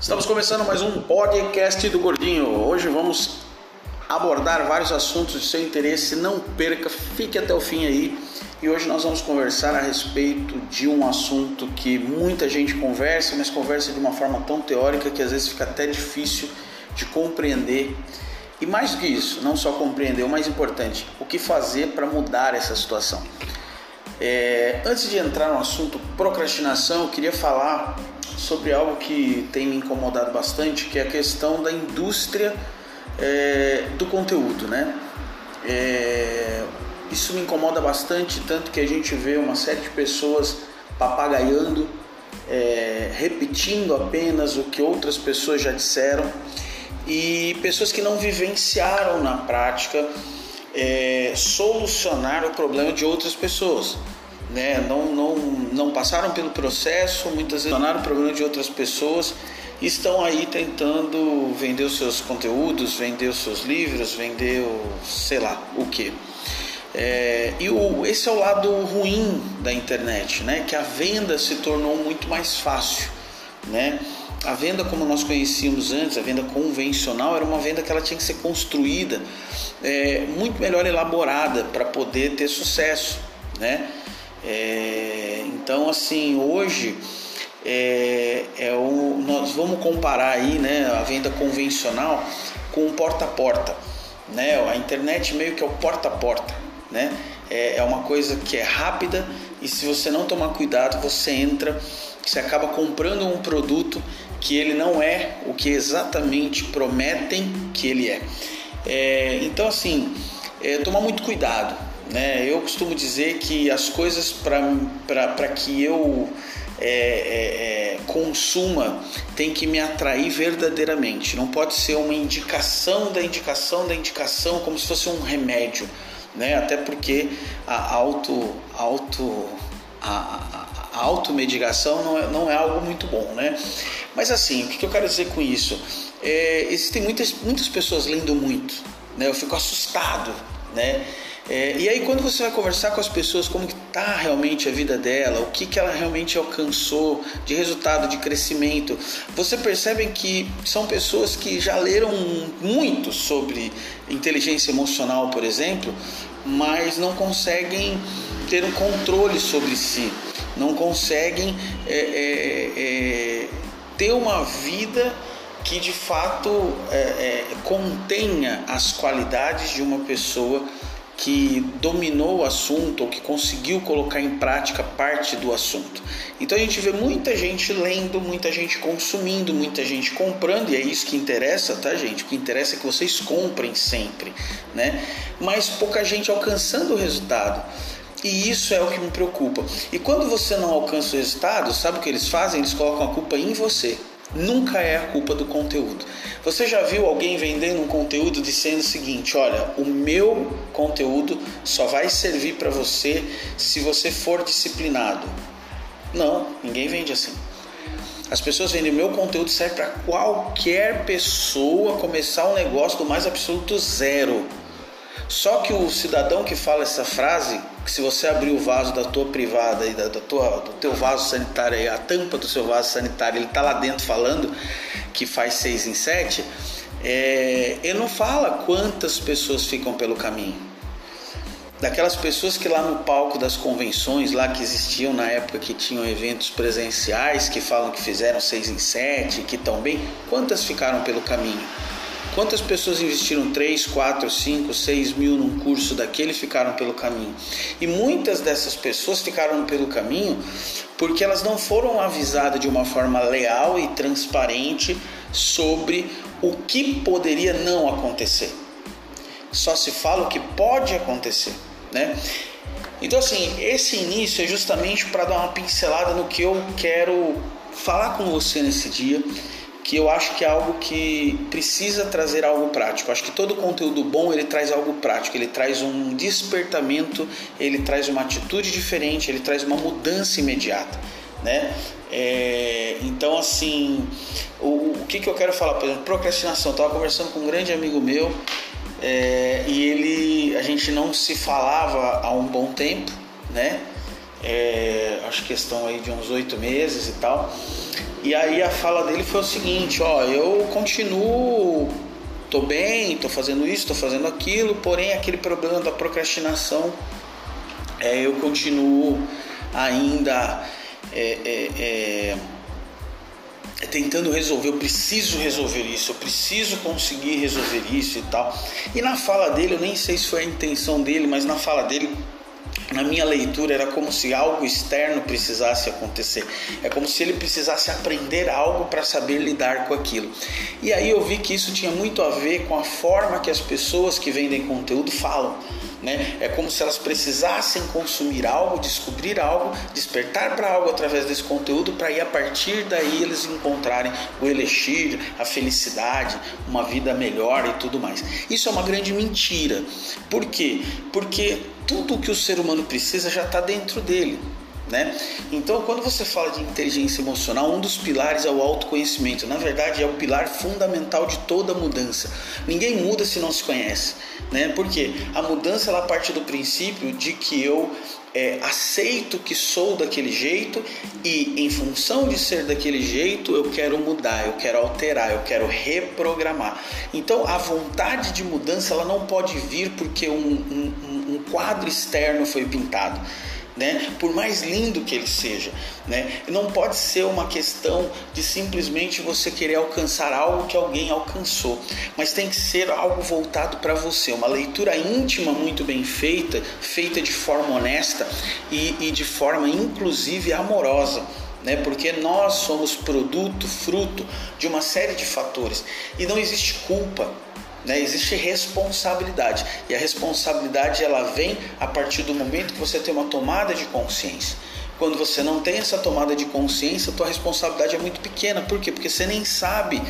Estamos começando mais um podcast do Gordinho. Hoje vamos abordar vários assuntos de seu interesse. Não perca, fique até o fim aí. E hoje nós vamos conversar a respeito de um assunto que muita gente conversa, mas conversa de uma forma tão teórica que às vezes fica até difícil de compreender. E mais do que isso, não só compreender, o mais importante, o que fazer para mudar essa situação. É, antes de entrar no assunto procrastinação, eu queria falar sobre algo que tem me incomodado bastante, que é a questão da indústria é, do conteúdo, né? É, isso me incomoda bastante, tanto que a gente vê uma série de pessoas papagaiando, é, repetindo apenas o que outras pessoas já disseram e pessoas que não vivenciaram na prática é, solucionar o problema de outras pessoas né? não, não, não passaram pelo processo, muitas vezes tornaram o problema de outras pessoas e estão aí tentando vender os seus conteúdos, vender os seus livros, vender o, sei lá o que. É, e o, esse é o lado ruim da internet, né? que a venda se tornou muito mais fácil. Né? A venda como nós conhecíamos antes, a venda convencional, era uma venda que ela tinha que ser construída, é, muito melhor elaborada para poder ter sucesso. Né? É, então, assim, hoje é, é o, nós vamos comparar aí né, a venda convencional com o porta a porta. Né? A internet meio que é o porta a porta. Né? É, é uma coisa que é rápida e se você não tomar cuidado, você entra, você acaba comprando um produto que ele não é o que exatamente prometem que ele é. é então, assim, é, tomar muito cuidado né? Eu costumo dizer que as coisas para que eu é, é, é, consuma tem que me atrair verdadeiramente. Não pode ser uma indicação da indicação da indicação, como se fosse um remédio. Né? Até porque a auto, auto, a, automedicação não é, não é algo muito bom. Né? Mas assim, o que eu quero dizer com isso? É, existem muitas, muitas pessoas lendo muito. Né? Eu fico assustado. Né? É, e aí quando você vai conversar com as pessoas como que está realmente a vida dela, o que, que ela realmente alcançou de resultado, de crescimento, você percebe que são pessoas que já leram muito sobre inteligência emocional, por exemplo, mas não conseguem ter um controle sobre si, não conseguem é, é, é ter uma vida que de fato é, é, contenha as qualidades de uma pessoa que dominou o assunto ou que conseguiu colocar em prática parte do assunto. Então a gente vê muita gente lendo, muita gente consumindo, muita gente comprando, e é isso que interessa, tá, gente? O que interessa é que vocês comprem sempre, né? Mas pouca gente alcançando o resultado. E isso é o que me preocupa. E quando você não alcança o resultado, sabe o que eles fazem? Eles colocam a culpa em você. Nunca é a culpa do conteúdo. Você já viu alguém vendendo um conteúdo dizendo o seguinte: olha, o meu conteúdo só vai servir para você se você for disciplinado? Não, ninguém vende assim. As pessoas vendem meu conteúdo serve para qualquer pessoa começar um negócio do mais absoluto zero. Só que o cidadão que fala essa frase, que se você abrir o vaso da tua privada e da, da tua, do teu vaso sanitário, a tampa do seu vaso sanitário, ele está lá dentro falando que faz seis em sete, é, ele não fala quantas pessoas ficam pelo caminho. Daquelas pessoas que lá no palco das convenções, lá que existiam na época que tinham eventos presenciais, que falam que fizeram seis em sete, que estão bem, quantas ficaram pelo caminho? Quantas pessoas investiram 3, 4, 5, 6 mil num curso daquele e ficaram pelo caminho? E muitas dessas pessoas ficaram pelo caminho porque elas não foram avisadas de uma forma leal e transparente sobre o que poderia não acontecer. Só se fala o que pode acontecer, né? Então assim, esse início é justamente para dar uma pincelada no que eu quero falar com você nesse dia que eu acho que é algo que precisa trazer algo prático. Acho que todo conteúdo bom ele traz algo prático, ele traz um despertamento, ele traz uma atitude diferente, ele traz uma mudança imediata, né? É, então assim, o, o, que, que eu quero falar? Por exemplo, procrastinação. Estava conversando com um grande amigo meu é, e ele, a gente não se falava há um bom tempo, né? É, acho questão aí de uns oito meses e tal. E aí a fala dele foi o seguinte, ó, eu continuo tô bem, tô fazendo isso, tô fazendo aquilo, porém aquele problema da procrastinação é, eu continuo ainda é, é, é, tentando resolver, eu preciso resolver isso, eu preciso conseguir resolver isso e tal. E na fala dele, eu nem sei se foi a intenção dele, mas na fala dele na minha leitura era como se algo externo precisasse acontecer. É como se ele precisasse aprender algo para saber lidar com aquilo. E aí eu vi que isso tinha muito a ver com a forma que as pessoas que vendem conteúdo falam. Né? É como se elas precisassem consumir algo, descobrir algo, despertar para algo através desse conteúdo, para ir a partir daí eles encontrarem o elixir, a felicidade, uma vida melhor e tudo mais. Isso é uma grande mentira. Por quê? Porque tudo o que o ser humano precisa já está dentro dele. Né? Então, quando você fala de inteligência emocional, um dos pilares é o autoconhecimento. Na verdade, é o pilar fundamental de toda mudança. Ninguém muda se não se conhece, né? Porque a mudança ela parte do princípio de que eu é, aceito que sou daquele jeito e, em função de ser daquele jeito, eu quero mudar, eu quero alterar, eu quero reprogramar. Então, a vontade de mudança ela não pode vir porque um, um, um quadro externo foi pintado né? Por mais lindo que ele seja, né? Não pode ser uma questão de simplesmente você querer alcançar algo que alguém alcançou, mas tem que ser algo voltado para você, uma leitura íntima muito bem feita, feita de forma honesta e, e de forma inclusive amorosa. Né? Porque nós somos produto, fruto de uma série de fatores e não existe culpa né? Existe responsabilidade e a responsabilidade ela vem a partir do momento que você tem uma tomada de consciência. Quando você não tem essa tomada de consciência, a tua responsabilidade é muito pequena. Por quê? Porque você nem sabe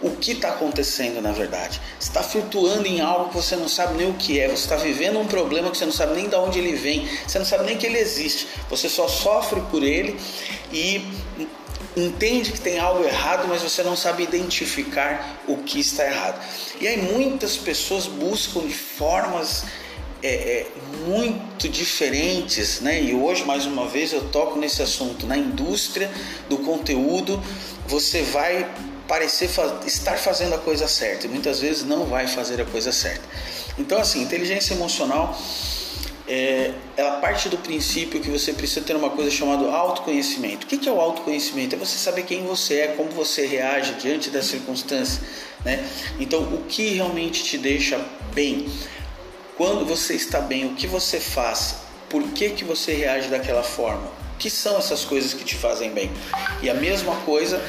o que está acontecendo na verdade. Você está flutuando em algo que você não sabe nem o que é. Você está vivendo um problema que você não sabe nem de onde ele vem. Você não sabe nem que ele existe. Você só sofre por ele e entende que tem algo errado, mas você não sabe identificar o que está errado. E aí muitas pessoas buscam de formas é, é, muito diferentes, né? E hoje mais uma vez eu toco nesse assunto. Na indústria do conteúdo, você vai parecer estar fazendo a coisa certa e muitas vezes não vai fazer a coisa certa. Então, assim, inteligência emocional é, ela parte do princípio que você precisa ter uma coisa chamada autoconhecimento. O que é o autoconhecimento? É você saber quem você é, como você reage diante das circunstâncias. Né? Então, o que realmente te deixa bem? Quando você está bem, o que você faz? Por que, que você reage daquela forma? O que são essas coisas que te fazem bem? E a mesma coisa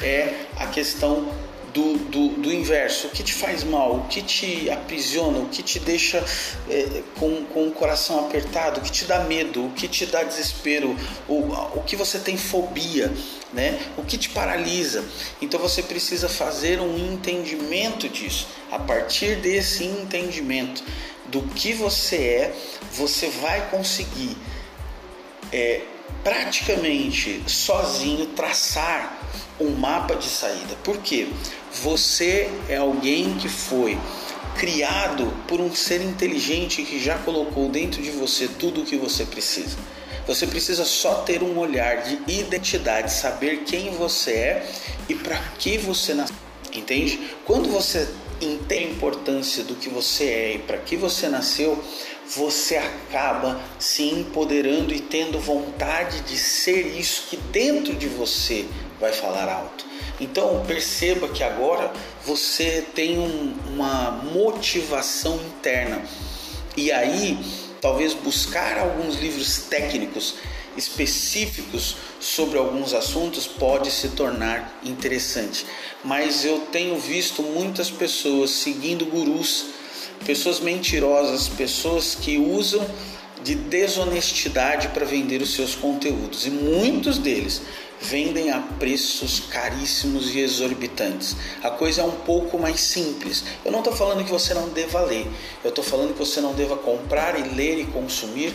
é a questão do, do, do, inverso, o que te faz mal, o que te aprisiona, o que te deixa é, com, com o coração apertado, o que te dá medo, o que te dá desespero, o, o que você tem fobia, né? o que te paralisa. Então você precisa fazer um entendimento disso. A partir desse entendimento do que você é, você vai conseguir é, praticamente sozinho traçar um mapa de saída. Por quê? Você é alguém que foi criado por um ser inteligente que já colocou dentro de você tudo o que você precisa. Você precisa só ter um olhar de identidade, saber quem você é e para que você nasceu. Entende? Quando você entende a importância do que você é e para que você nasceu, você acaba se empoderando e tendo vontade de ser isso que dentro de você vai falar alto. Então perceba que agora você tem um, uma motivação interna. E aí, talvez buscar alguns livros técnicos específicos sobre alguns assuntos pode se tornar interessante. Mas eu tenho visto muitas pessoas seguindo gurus, pessoas mentirosas, pessoas que usam de desonestidade para vender os seus conteúdos. E muitos deles vendem a preços caríssimos e exorbitantes. A coisa é um pouco mais simples. Eu não estou falando que você não deva ler, eu estou falando que você não deva comprar e ler e consumir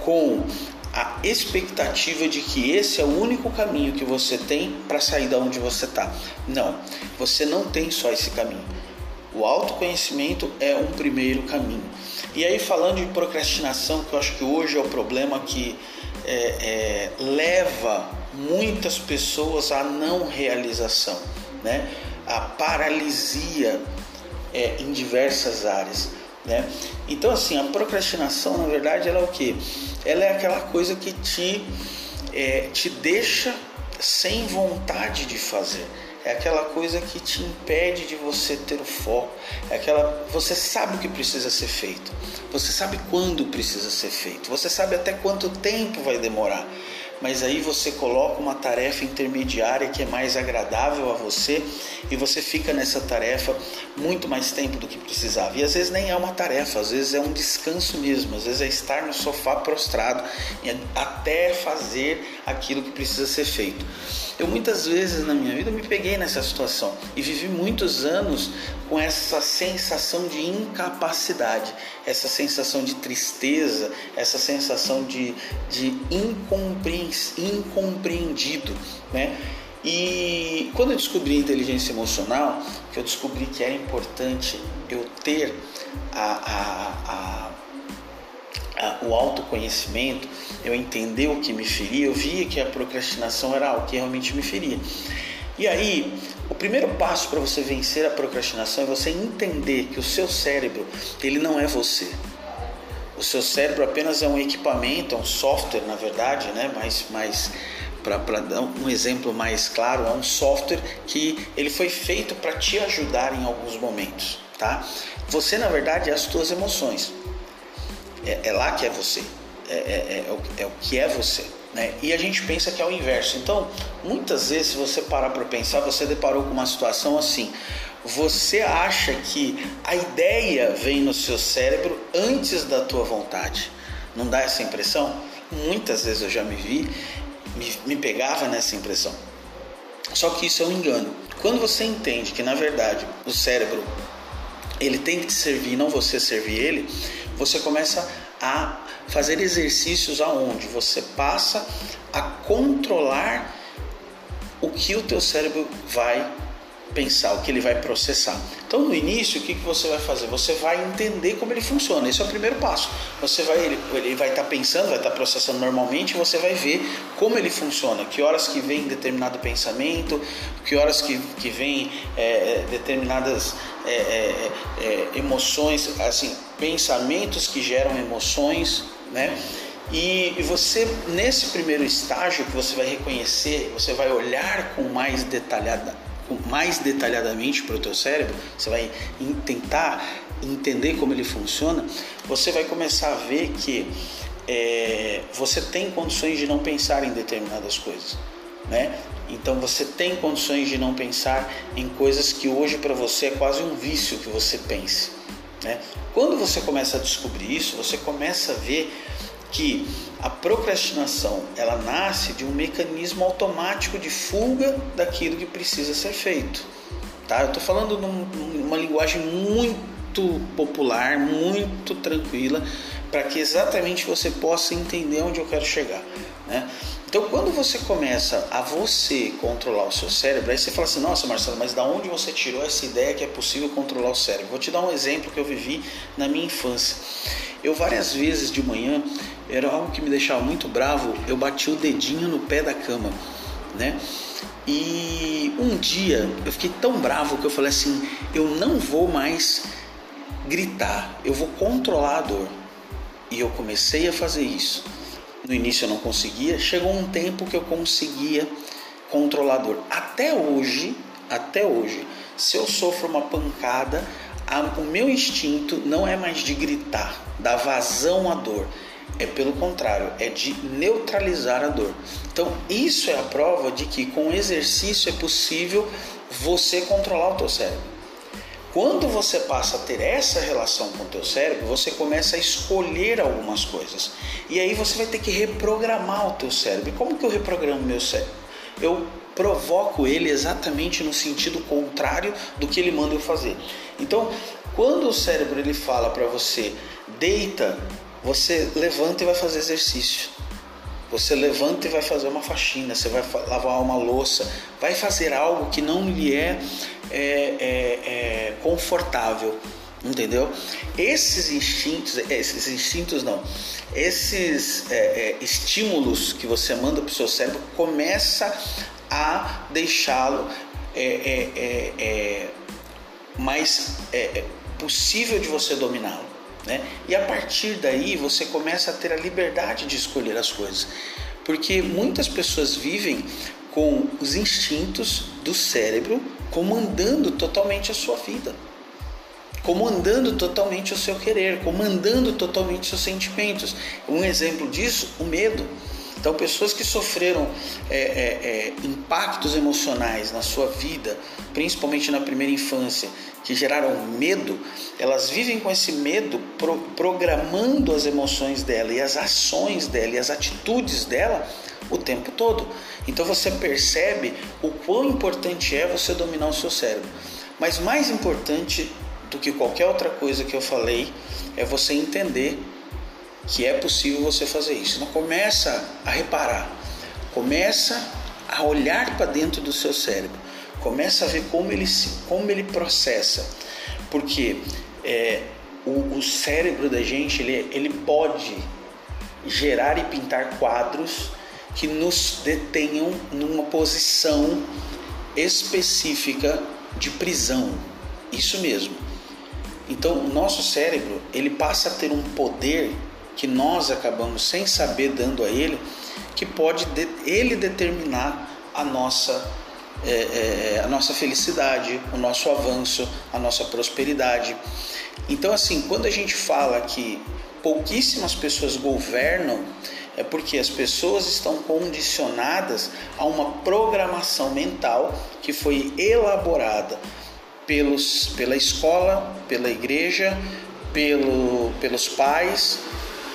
com a expectativa de que esse é o único caminho que você tem para sair da onde você está. Não, você não tem só esse caminho. O autoconhecimento é um primeiro caminho. E aí falando de procrastinação, que eu acho que hoje é o problema que é, é, leva muitas pessoas à não realização, né? a paralisia é, em diversas áreas. Né? Então, assim, a procrastinação, na verdade, ela é o que? Ela é aquela coisa que te, é, te deixa sem vontade de fazer é aquela coisa que te impede de você ter o foco, é aquela você sabe o que precisa ser feito, você sabe quando precisa ser feito, você sabe até quanto tempo vai demorar mas aí você coloca uma tarefa intermediária que é mais agradável a você e você fica nessa tarefa muito mais tempo do que precisava. E às vezes nem é uma tarefa, às vezes é um descanso mesmo, às vezes é estar no sofá prostrado até fazer aquilo que precisa ser feito. Eu muitas vezes na minha vida me peguei nessa situação e vivi muitos anos com essa sensação de incapacidade, essa sensação de tristeza, essa sensação de, de incompreendido, né? E quando eu descobri a inteligência emocional, que eu descobri que era importante eu ter a, a, a, o autoconhecimento, eu entender o que me feria, eu via que a procrastinação era algo que realmente me feria. E aí, o primeiro passo para você vencer a procrastinação é você entender que o seu cérebro, ele não é você. O seu cérebro apenas é um equipamento, é um software, na verdade, né? Mas, mas para dar um exemplo mais claro, é um software que ele foi feito para te ajudar em alguns momentos, tá? Você, na verdade, é as suas emoções. É, é lá que é você. É, é, é, é, é o que é você. Né? E a gente pensa que é o inverso. Então, muitas vezes, se você parar para pensar, você deparou com uma situação assim. Você acha que a ideia vem no seu cérebro antes da tua vontade. Não dá essa impressão? Muitas vezes eu já me vi, me, me pegava nessa impressão. Só que isso é um engano. Quando você entende que na verdade o cérebro ele tem que te servir, não você servir ele, você começa a fazer exercícios aonde você passa a controlar o que o teu cérebro vai pensar, o que ele vai processar. Então, no início, o que, que você vai fazer? Você vai entender como ele funciona. Esse é o primeiro passo. Você vai, ele, ele vai estar tá pensando, vai estar tá processando normalmente, e você vai ver como ele funciona. Que horas que vem determinado pensamento, que horas que, que vem é, é determinadas é, é, é, emoções, assim, pensamentos que geram emoções, né? E, você, nesse primeiro estágio que você vai reconhecer, você vai olhar com mais detalhada, mais detalhadamente para o teu cérebro, você vai tentar entender como ele funciona, você vai começar a ver que é, você tem condições de não pensar em determinadas coisas, né? Então você tem condições de não pensar em coisas que hoje para você é quase um vício que você pense, né? Quando você começa a descobrir isso, você começa a ver que a procrastinação ela nasce de um mecanismo automático de fuga daquilo que precisa ser feito. Tá? Eu estou falando numa linguagem muito popular, muito tranquila, para que exatamente você possa entender onde eu quero chegar. Né? Então, quando você começa a você controlar o seu cérebro, aí você fala assim: Nossa, Marcelo, mas da onde você tirou essa ideia que é possível controlar o cérebro? Vou te dar um exemplo que eu vivi na minha infância. Eu várias vezes de manhã era algo que me deixava muito bravo. Eu bati o dedinho no pé da cama, né? E um dia eu fiquei tão bravo que eu falei assim: eu não vou mais gritar, eu vou controlar a dor. E eu comecei a fazer isso. No início eu não conseguia, chegou um tempo que eu conseguia controlar a dor. Até hoje, até hoje, se eu sofro uma pancada, a, o meu instinto não é mais de gritar, dar vazão à dor é pelo contrário, é de neutralizar a dor. Então, isso é a prova de que com exercício é possível você controlar o teu cérebro. Quando você passa a ter essa relação com o teu cérebro, você começa a escolher algumas coisas. E aí você vai ter que reprogramar o teu cérebro. E como que eu reprogramo meu cérebro? Eu provoco ele exatamente no sentido contrário do que ele manda eu fazer. Então, quando o cérebro ele fala para você deita você levanta e vai fazer exercício. Você levanta e vai fazer uma faxina, você vai lavar uma louça, vai fazer algo que não lhe é, é, é, é confortável. entendeu? Esses instintos, é, esses instintos não, esses é, é, estímulos que você manda para o seu cérebro começa a deixá-lo mais possível de você dominá-lo. Né? E a partir daí você começa a ter a liberdade de escolher as coisas, porque muitas pessoas vivem com os instintos do cérebro comandando totalmente a sua vida comandando totalmente o seu querer, comandando totalmente os seus sentimentos. Um exemplo disso, o medo. Então, pessoas que sofreram é, é, é, impactos emocionais na sua vida, principalmente na primeira infância, que geraram medo, elas vivem com esse medo, pro, programando as emoções dela e as ações dela e as atitudes dela o tempo todo. Então você percebe o quão importante é você dominar o seu cérebro. Mas mais importante do que qualquer outra coisa que eu falei é você entender que é possível você fazer isso. Não começa a reparar, começa a olhar para dentro do seu cérebro, começa a ver como ele se, como ele processa, porque é, o, o, cérebro da gente ele, ele pode gerar e pintar quadros que nos detenham numa posição específica de prisão. Isso mesmo. Então, o nosso cérebro, ele passa a ter um poder que nós acabamos sem saber dando a ele, que pode de, ele determinar a nossa é, é, a nossa felicidade, o nosso avanço, a nossa prosperidade. Então, assim, quando a gente fala que pouquíssimas pessoas governam, é porque as pessoas estão condicionadas a uma programação mental que foi elaborada pelos, pela escola, pela igreja, pelo, pelos pais,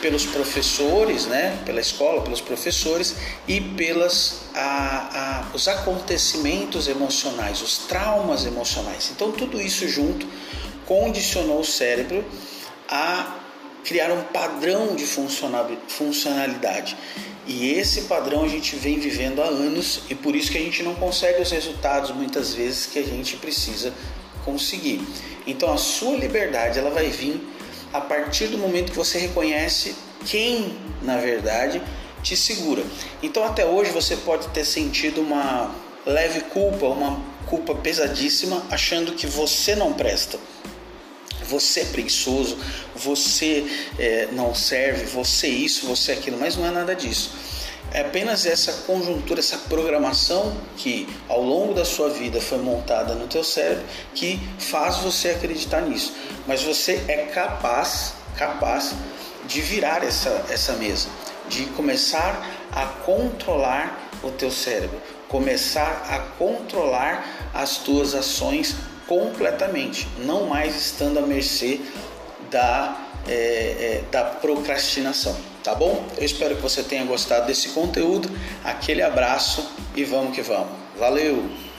pelos professores, né? pela escola, pelos professores e pelas a, a, os acontecimentos emocionais, os traumas emocionais. Então tudo isso junto condicionou o cérebro a criar um padrão de funcionalidade. E esse padrão a gente vem vivendo há anos e por isso que a gente não consegue os resultados muitas vezes que a gente precisa conseguir. Então a sua liberdade ela vai vir a partir do momento que você reconhece quem, na verdade, te segura. Então até hoje você pode ter sentido uma leve culpa, uma culpa pesadíssima, achando que você não presta. Você é preguiçoso, você é, não serve, você isso, você aquilo, mas não é nada disso é apenas essa conjuntura, essa programação que ao longo da sua vida foi montada no teu cérebro que faz você acreditar nisso. Mas você é capaz, capaz de virar essa, essa mesa, de começar a controlar o teu cérebro, começar a controlar as tuas ações completamente, não mais estando à mercê da, é, é, da procrastinação tá bom? Eu espero que você tenha gostado desse conteúdo. Aquele abraço e vamos que vamos. Valeu!